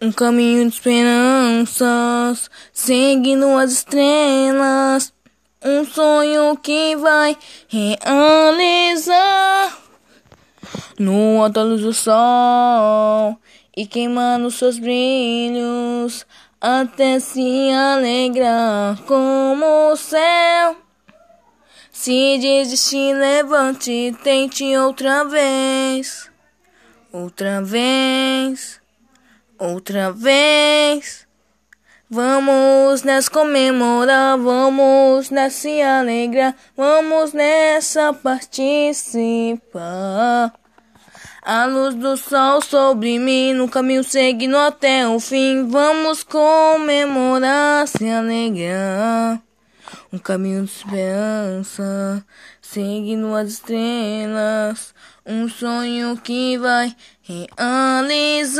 Um caminho de esperanças, seguindo as estrelas. Um sonho que vai realizar. No alto luz do sol e queimando seus brilhos até se alegrar como o céu. Se desistir, levante, tente outra vez, outra vez, outra vez. Vamos nessa comemorar, vamos nessa se alegrar, vamos nessa participar. A luz do sol sobre mim, no caminho seguindo até o fim. Vamos comemorar, se alegrar. Um caminho de esperança, seguindo as estrelas. Um sonho que vai realizar.